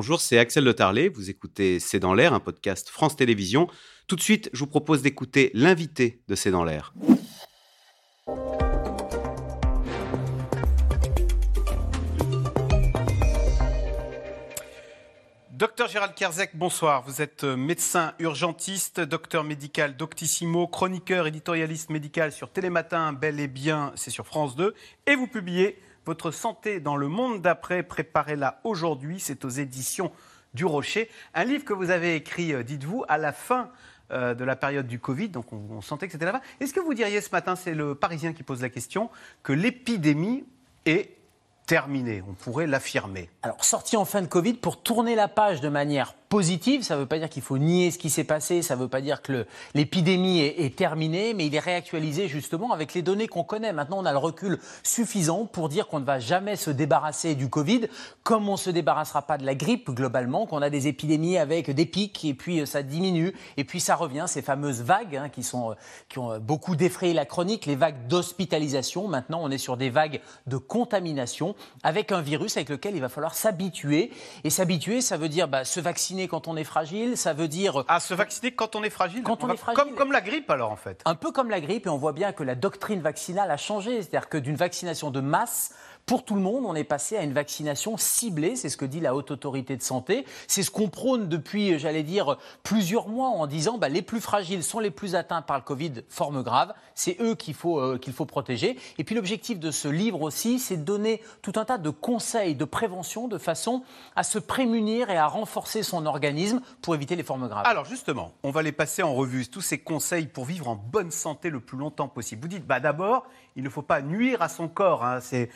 bonjour, c'est Axel Le Tarlet. Vous écoutez C'est dans l'air, un podcast France Télévisions. Tout de suite, je vous propose d'écouter l'invité de C'est dans l'air. Docteur Gérald Kerzek, bonsoir. Vous êtes euh, médecin urgentiste, docteur médical Doctissimo, chroniqueur, éditorialiste médical sur Télématin, Bel et Bien, c'est sur France 2. Et vous publiez Votre santé dans le monde d'après, préparez-la aujourd'hui, c'est aux éditions du Rocher. Un livre que vous avez écrit, euh, dites-vous, à la fin euh, de la période du Covid, donc on, on sentait que c'était fin. Est-ce que vous diriez ce matin, c'est le Parisien qui pose la question, que l'épidémie est terminée On pourrait l'affirmer. Alors, sorti en fin de Covid, pour tourner la page de manière positive. Ça ne veut pas dire qu'il faut nier ce qui s'est passé, ça ne veut pas dire que l'épidémie est, terminée, mais il est réactualisé justement avec les données qu'on connaît. Maintenant, on a le recul suffisant pour dire qu'on ne va jamais se débarrasser du Covid, comme on ne se débarrassera pas de la grippe globalement, qu'on a des épidémies avec des pics et puis euh, ça diminue et puis ça revient, ces fameuses vagues hein, qui, euh, qui ont beaucoup défrayé la chronique, les vagues d'hospitalisation. Maintenant, on est sur des vagues de contamination avec un virus avec lequel il va falloir s'habituer. Et s'habituer, ça veut dire bah, se vacciner quand on est fragile, ça veut dire... Ah, se vacciner quand on est fragile Quand on, est fragile. Comme, comme la grippe alors en fait. Un peu comme la grippe et on voit bien que la doctrine vaccinale a changé. C'est-à-dire que d'une vaccination de masse pour tout le monde, on est passé à une vaccination ciblée, c'est ce que dit la haute autorité de santé. C'est ce qu'on prône depuis, j'allais dire, plusieurs mois en disant bah, les plus fragiles sont les plus atteints par le Covid, forme grave. C'est eux qu'il faut, euh, qu'il faut protéger. Et puis l'objectif de ce livre aussi, c'est de donner tout un tas de conseils de prévention de façon à se prémunir et à renforcer son organisme pour éviter les formes graves. Alors justement, on va les passer en revue, tous ces conseils pour vivre en bonne santé le plus longtemps possible. Vous dites, bah, d'abord, il ne faut pas nuire à son corps. Hein. C'est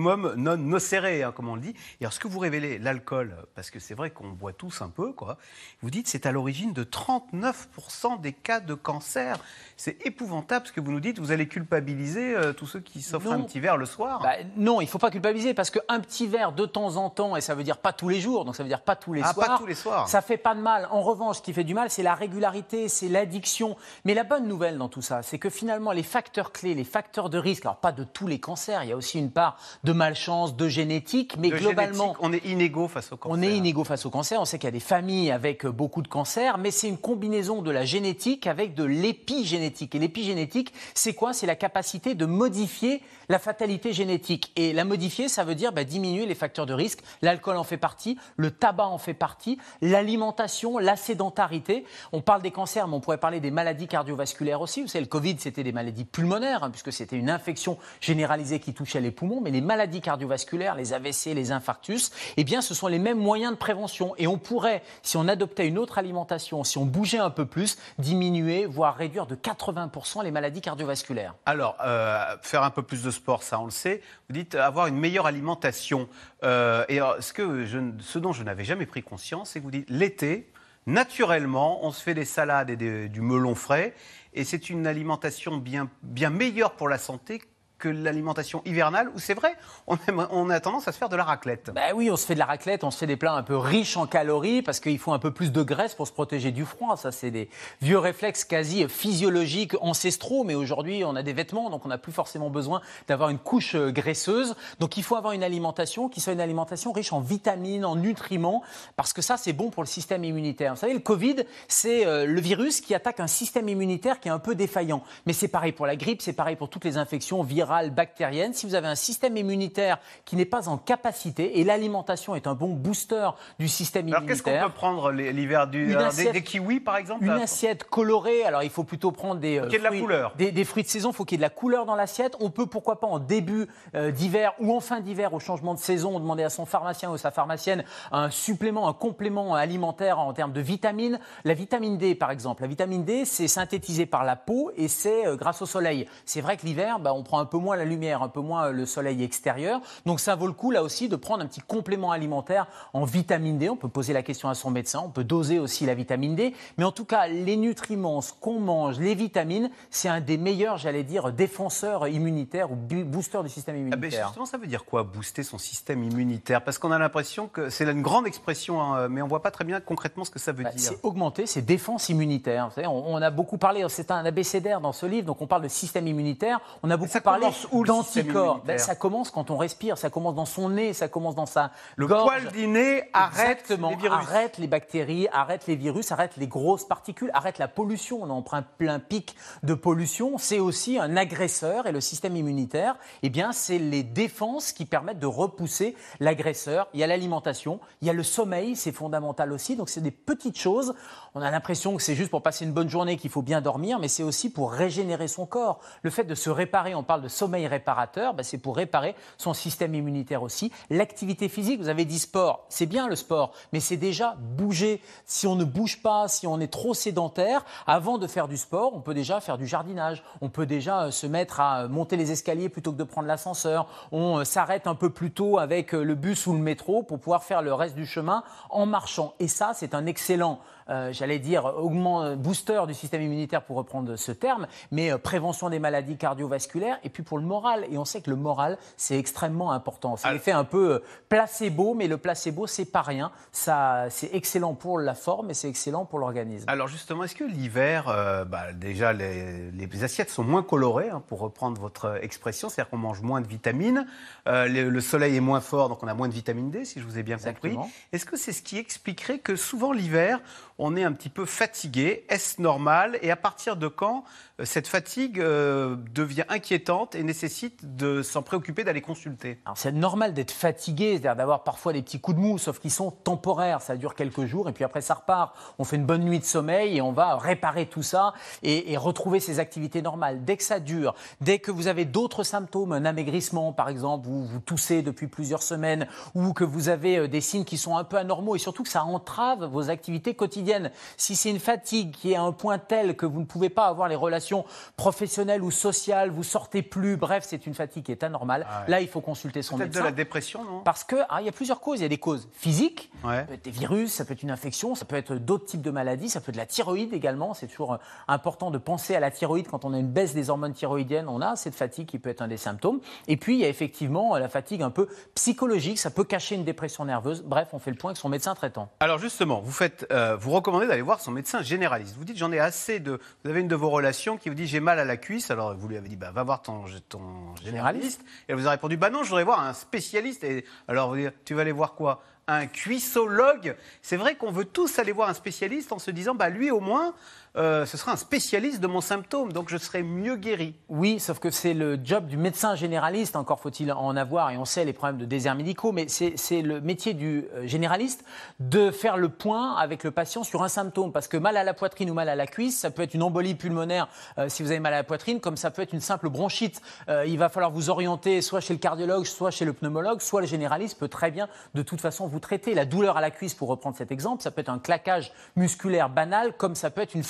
non nocere, hein, comme on le dit. Et alors, ce que vous révélez, l'alcool, parce que c'est vrai qu'on boit tous un peu, quoi. Vous dites, c'est à l'origine de 39% des cas de cancer. C'est épouvantable ce que vous nous dites. Vous allez culpabiliser euh, tous ceux qui s'offrent un petit verre le soir. Bah, non, il ne faut pas culpabiliser parce qu'un petit verre de temps en temps, et ça veut dire pas tous les jours, donc ça veut dire pas tous les ah, soirs. Pas tous les soirs. Ça fait pas de mal. En revanche, ce qui fait du mal, c'est la régularité, c'est l'addiction. Mais la bonne nouvelle dans tout ça, c'est que finalement, les facteurs clés, les facteurs de risque, alors pas de tous les cancers, il y a aussi une part de malchance, de génétique, mais de globalement, génétique, on est inégaux face au cancer. On est inégaux face au cancer. On sait qu'il y a des familles avec beaucoup de cancers, mais c'est une combinaison de la génétique avec de l'épigénétique. Et l'épigénétique, c'est quoi? C'est la capacité de modifier la fatalité génétique. Et la modifier, ça veut dire bah, diminuer les facteurs de risque. L'alcool en fait partie, le tabac en fait partie, l'alimentation, la sédentarité. On parle des cancers, mais on pourrait parler des maladies cardiovasculaires aussi. Vous savez, le Covid, c'était des maladies pulmonaires, hein, puisque c'était une infection généralisée qui touchait les poumons. Mais les maladies cardiovasculaires, les AVC, les infarctus, eh bien, ce sont les mêmes moyens de prévention. Et on pourrait, si on adoptait une autre alimentation, si on bougeait un peu plus, diminuer, voire réduire de 80% les maladies cardiovasculaires. Alors, euh, faire un peu plus de sport, ça on le sait. Vous dites avoir une meilleure alimentation. Euh, et alors, ce, dont je n'avais jamais pris conscience, c'est que vous dites l'été, naturellement, on se fait des salades et du melon frais. Et c'est une alimentation bien, bien meilleure pour la santé que l'alimentation hivernale, où c'est vrai, on, a tendance à se faire de la raclette. Ben oui, on se fait de la raclette, on se fait des plats un peu riches en calories, parce qu'il faut un peu plus de graisse pour se protéger du froid. Ça, c'est des vieux réflexes quasi physiologiques, ancestraux, mais aujourd'hui, on a des vêtements, donc on n'a plus forcément besoin d'avoir une couche graisseuse. Donc il faut avoir une alimentation qui soit une alimentation riche en vitamines, en nutriments, parce que ça, c'est bon pour le système immunitaire. Vous savez, le Covid, c'est euh, le virus qui attaque un système immunitaire qui est un peu défaillant. Mais c'est pareil pour la grippe, c'est pareil pour toutes les infections virales bactérienne, si vous avez un système immunitaire qui n'est pas en capacité, et l'alimentation est un bon booster du système alors, immunitaire. Alors qu'est-ce qu'on peut prendre l'hiver du alors, assiette, des, des, kiwis par exemple Une assiette colorée, alors il faut plutôt prendre des, euh, fruits, de la couleur. Des, des, fruits de saison, il faut qu'il y ait de la couleur dans l'assiette. On peut pourquoi pas en début euh, d'hiver ou en fin d'hiver au changement de saison demander à son pharmacien ou sa pharmacienne un supplément, un complément alimentaire en termes de vitamines. La vitamine D par exemple, la vitamine D c'est synthétisé par la peau et c'est euh, grâce au soleil. C'est vrai que l'hiver, bah, on prend un peu moins la lumière, un peu moins le soleil extérieur. Donc ça vaut le coup là aussi de prendre un petit complément alimentaire en vitamine D. On peut poser la question à son médecin, on peut doser aussi la vitamine D. Mais en tout cas, les nutriments, ce qu'on mange, les vitamines, c'est un des meilleurs, j'allais dire, défenseurs immunitaires ou boosters du système immunitaire. Ah ben justement, ça veut dire quoi, booster son système immunitaire? Parce qu'on a l'impression que c'est une grande expression, hein, mais on voit pas très bien concrètement ce que ça veut bah, dire. C'est augmenter ses défenses immunitaires. Vous savez, on, on, a beaucoup parlé, c'est un abécédaire dans ce livre, donc on parle de système immunitaire. On a beaucoup parlé commence où le d'anticorps Ben, Ça commence quand on respire, ça commence dans son nez, ça commence dans sa Le gorge. poil du nez arrête Exactement. les virus. Arrête les bactéries, arrête les virus, arrête les grosses particules, arrête la pollution. On est en plein, plein pic de pollution. C'est aussi un agresseur et le système immunitaire, eh bien, c'est les défenses qui permettent de repousser l'agresseur. Il y a l'alimentation, il y a le sommeil, c'est fondamental aussi. Donc, c'est des petites choses. On a l'impression que c'est juste pour passer une bonne journée qu'il faut bien dormir, mais c'est aussi pour régénérer son corps. Le fait de se réparer, on parle de sommeil réparateur, ben, c'est pour réparer son système immunitaire aussi. L'activité physique, vous avez dit sport, c'est bien le sport, mais c'est déjà bouger. Si on ne bouge pas, si on est trop sédentaire, avant de faire du sport, on peut déjà faire du jardinage. On peut déjà euh, se mettre à monter les escaliers plutôt que de prendre l'ascenseur. On euh, s'arrête un peu plus tôt avec euh, le bus ou le métro pour pouvoir faire le reste du chemin en marchant. Et ça, c'est un excellent euh, j'allais dire, augment, euh, booster du système immunitaire pour reprendre ce terme, mais euh, prévention des maladies cardiovasculaires et puis pour le moral. Et on sait que le moral, c'est extrêmement important. C'est l'effet un peu euh, placebo, mais le placebo, c'est pas rien. Ça, c'est excellent pour la forme et c'est excellent pour l'organisme. Alors justement, est-ce que l'hiver, euh, bah, déjà les, les assiettes sont moins colorées, hein, pour reprendre votre expression, c'est-à-dire qu'on mange moins de vitamines, euh, le, le soleil est moins fort, donc on a moins de vitamine D, si je vous ai bien Exactement. compris. Est-ce que c'est ce qui expliquerait que souvent l'hiver, on est un petit peu fatigué Est-ce normal Et à partir de quand euh, cette fatigue euh, devient inquiétante et nécessite de s'en préoccuper, d'aller consulter? C'est normal d'être fatigué, c'est-à-dire d'avoir parfois des petits coups de mou, sauf qu'ils sont temporaires. Ça dure quelques jours et puis après ça repart. On fait une bonne nuit de sommeil et on va réparer tout ça et, et retrouver ses activités normales. Dès que ça dure, dès que vous avez d'autres symptômes, un amaigrissement par exemple, ou vous toussez depuis plusieurs semaines, ou que vous avez euh, des signes qui sont un peu anormaux et surtout que ça entrave vos activités quotidiennes. Si c'est une fatigue qui est à un point tel que vous ne pouvez pas avoir les relations professionnelles ou sociales, vous sortez plus, bref, c'est une fatigue qui est anormale. Ah ouais. Là, il faut consulter son Peut-être de médecin. la dépression, non? Parce que ah, il y a plusieurs causes. Il y a des causes physiques, Ouais. ça peut être des virus, ça peut être une infection, ça peut être d'autres types de maladies, ça peut être de la thyroïde également. C'est toujours euh, important de penser à la thyroïde quand on a une baisse des hormones thyroïdiennes. On a cette fatigue qui peut être un des symptômes. Et puis il y a effectivement euh, la fatigue un peu psychologique. Ça peut cacher une dépression nerveuse. Bref, on fait le point avec son médecin traitant. Alors justement, vous faites, euh, vous recommandez d'aller voir son médecin généraliste. Vous dites j'en ai assez de. Vous avez une de vos relations qui vous dit j'ai mal à la cuisse. Alors vous lui avez dit bah, va voir ton, ton généraliste. Et elle vous a répondu bah non, je voudrais voir un spécialiste. Et alors vous dites tu vas aller voir quoi? Un cuissologue. C'est vrai qu'on veut tous aller voir un spécialiste en se disant bah lui au moins euh, ce sera un spécialiste de mon symptôme, donc je serai mieux guéri. Oui, sauf que c'est le job du médecin généraliste, encore faut-il en avoir, et on sait les problèmes de déserts médicaux, mais c'est le métier du euh, généraliste de faire le point avec le patient sur un symptôme. Parce que mal à la poitrine ou mal à la cuisse, ça peut être une embolie pulmonaire euh, si vous avez mal à la poitrine, comme ça peut être une simple bronchite. Il va falloir vous orienter soit chez le cardiologue, soit chez le pneumologue, soit le généraliste peut très bien de toute façon vous traiter. La douleur à la cuisse, pour reprendre cet exemple, ça peut être un claquage musculaire banal, comme ça peut être une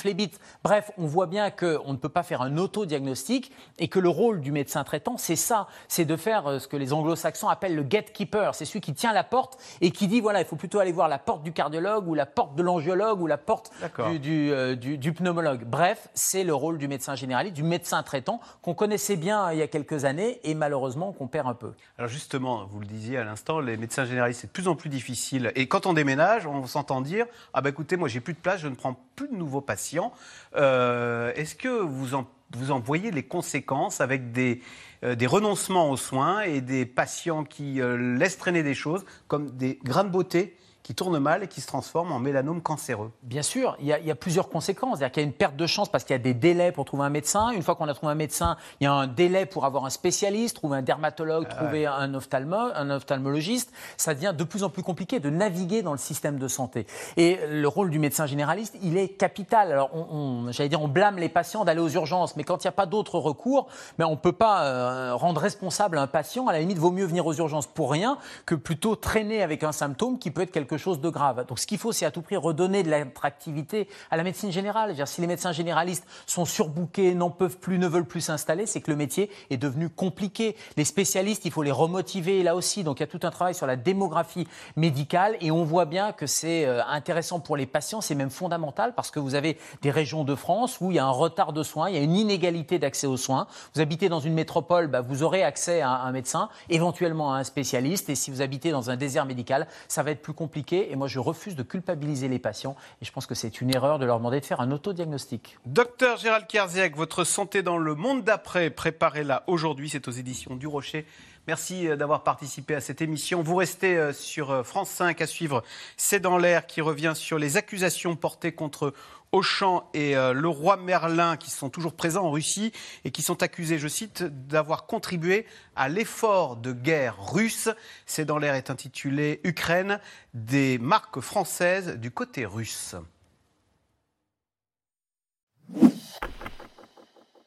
Bref, on voit bien qu'on ne peut pas faire un autodiagnostic et que le rôle du médecin traitant, c'est ça, c'est de faire euh, ce que les anglo-saxons appellent le gatekeeper. C'est celui qui tient la porte et qui dit, voilà, il faut plutôt aller voir la porte du cardiologue ou la porte de l'angiologue ou la porte D'accord. du, du, euh, du- du pneumologue. Bref, c'est le rôle du médecin généraliste, du médecin traitant qu'on connaissait bien euh, il y a quelques années et malheureusement qu'on perd un peu. Alors justement, vous le disiez à l'instant, les médecins généralistes, c'est de plus en plus difficile. Et quand on déménage, on s'entend dire Ah bah écoutez, moi j'ai plus de place, je ne prends de nouveaux patients. Euh, Est-ce que vous en, vous en voyez les conséquences avec des, euh, renoncements aux soins et des patients qui euh, laissent traîner des choses comme des grains de beauté qui tournent mal et qui se transforment en mélanome cancéreux Bien sûr, il y, a, il y a plusieurs conséquences. C'est-à-dire qu'il y a une perte de chance parce qu'il y a des délais pour trouver un médecin. Une fois qu'on a trouvé un médecin, il y a un délai pour avoir un spécialiste, trouver un dermatologue, trouver un, ophtalmo, un ophtalmologiste. Ça devient de plus en plus compliqué de naviguer dans le système de santé. Et le rôle du médecin généraliste, il est capital. Alors, on, on- j'allais dire, on blâme les patients d'aller aux urgences, mais quand il n'y a pas d'autre recours, ben, on ne peut pas euh, rendre responsable un patient. À la limite, vaut mieux venir aux urgences pour rien que plutôt traîner avec un symptôme qui peut être quelque chose de grave. Donc ce qu'il faut, c'est à tout prix redonner de l'attractivité à la médecine générale. Si les médecins généralistes sont surbookés, n'en peuvent plus, ne veulent plus s'installer, c'est que le métier est devenu compliqué. Les spécialistes, il faut les remotiver là aussi. Donc il y a tout un travail sur la démographie médicale et on voit bien que c'est euh, intéressant pour les patients, c'est même fondamental parce que vous avez des régions de France où il y a un retard de soins, il y a une inégalité d'accès aux soins. Vous habitez dans une métropole, bah, vous aurez accès à un médecin, éventuellement à un spécialiste. Et si vous habitez dans un désert médical, ça va être plus compliqué. Et moi, je refuse de culpabiliser les patients. Et je pense que c'est une erreur de leur demander de faire un autodiagnostic. Docteur Gérald Kerziak, votre santé dans le monde d'après, préparez-la aujourd'hui. C'est aux éditions du Rocher. Merci euh, d'avoir participé à cette émission. Vous restez euh, sur euh, France 5 à suivre C'est dans l'air qui revient sur les accusations portées contre Auchan et le roi Merlin qui sont toujours présents en Russie et qui sont accusés, je cite, d'avoir contribué à l'effort de guerre russe. C'est dans l'air est intitulé Ukraine, des marques françaises du côté russe.